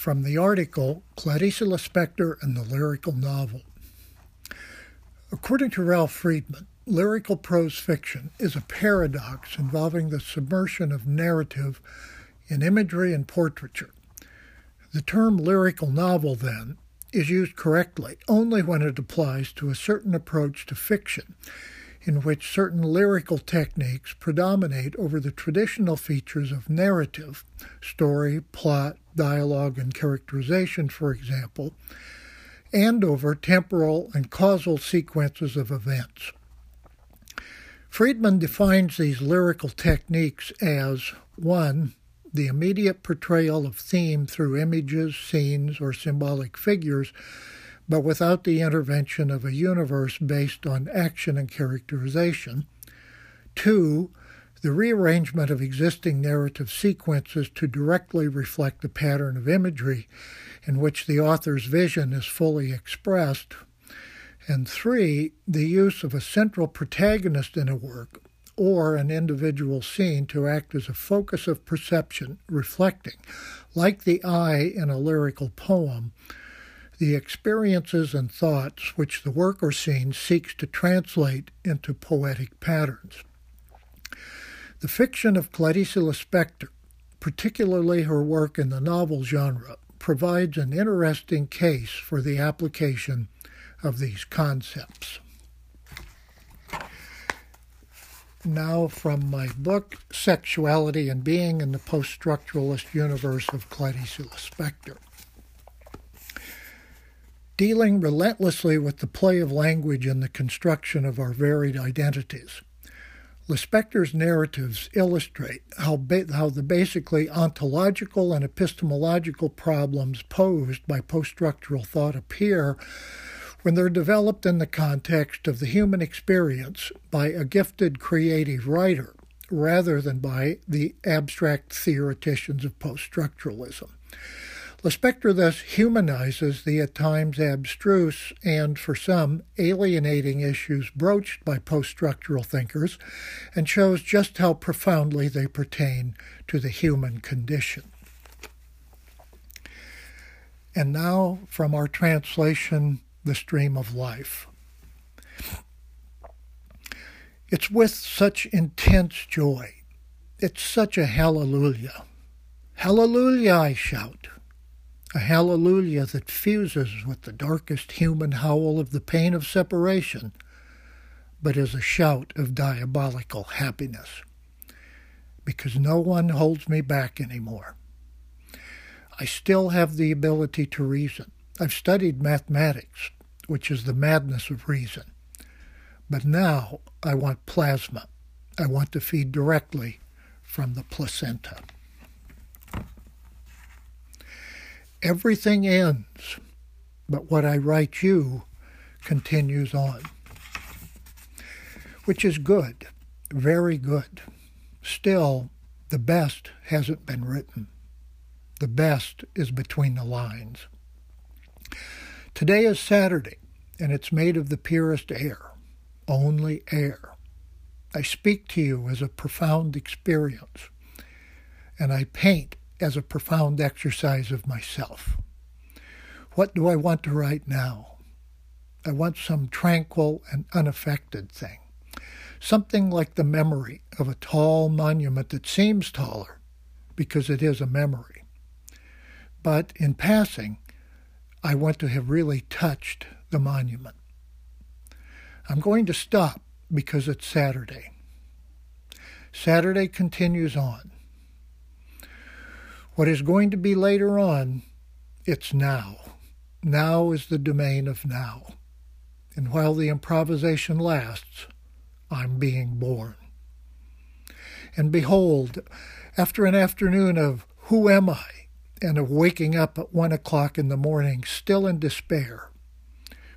from the article Clarice Lispector and the Lyrical Novel. According to Ralph Freedman, lyrical prose fiction is a paradox involving the submersion of narrative in imagery and portraiture. The term lyrical novel, then, is used correctly only when it applies to a certain approach to fiction, in which certain lyrical techniques predominate over the traditional features of narrative, story, plot, dialogue, and characterization, for example, and over temporal and causal sequences of events. Freedman defines these lyrical techniques as 1 the immediate portrayal of theme through images, scenes, or symbolic figures, but without the intervention of a universe based on action and characterization. Two, the rearrangement of existing narrative sequences to directly reflect the pattern of imagery in which the author's vision is fully expressed. And three, the use of a central protagonist in a work or an individual scene to act as a focus of perception, reflecting, like the eye in a lyrical poem, the experiences and thoughts which the work or scene seeks to translate into poetic patterns. The fiction of Clarice Lispector, particularly her work in the novel genre, provides an interesting case for the application of these concepts. now from my book, Sexuality and Being in the Post-Structuralist Universe of Clarice Lispector. Dealing relentlessly with the play of language in the construction of our varied identities. Lispector's narratives illustrate how, ba- how the basically ontological and epistemological problems posed by post-structural thought appear when they're developed in the context of the human experience by a gifted creative writer rather than by the abstract theoreticians of post structuralism. Lispector thus humanizes the at times abstruse and, for some, alienating issues broached by post structural thinkers and shows just how profoundly they pertain to the human condition. And now, from our translation the stream of life. It's with such intense joy. It's such a hallelujah. Hallelujah, I shout. A hallelujah that fuses with the darkest human howl of the pain of separation, but is a shout of diabolical happiness. Because no one holds me back anymore. I still have the ability to reason. I've studied mathematics, which is the madness of reason. But now I want plasma. I want to feed directly from the placenta. Everything ends, but what I write you continues on. Which is good, very good. Still, the best hasn't been written. The best is between the lines. Today is Saturday, and it's made of the purest air, only air. I speak to you as a profound experience, and I paint as a profound exercise of myself. What do I want to write now? I want some tranquil and unaffected thing, something like the memory of a tall monument that seems taller because it is a memory. But in passing, I want to have really touched the monument. I'm going to stop because it's Saturday. Saturday continues on. What is going to be later on, it's now. Now is the domain of now. And while the improvisation lasts, I'm being born. And behold, after an afternoon of who am I? and of waking up at one o'clock in the morning, still in despair.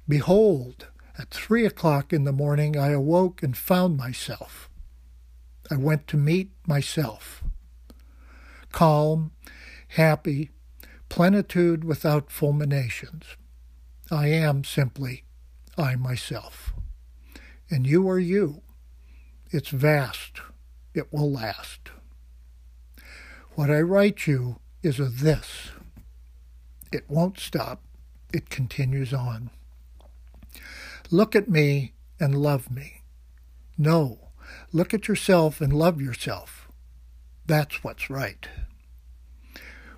Behold, at three o'clock in the morning I awoke and found myself. I went to meet myself. Calm, happy, plenitude without fulminations. I am simply I myself. And you are you. It's vast. It will last. What I write you is a this. It won't stop. It continues on. Look at me and love me. No, look at yourself and love yourself. That's what's right.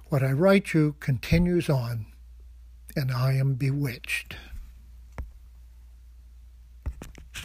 What I write you continues on, and I am bewitched.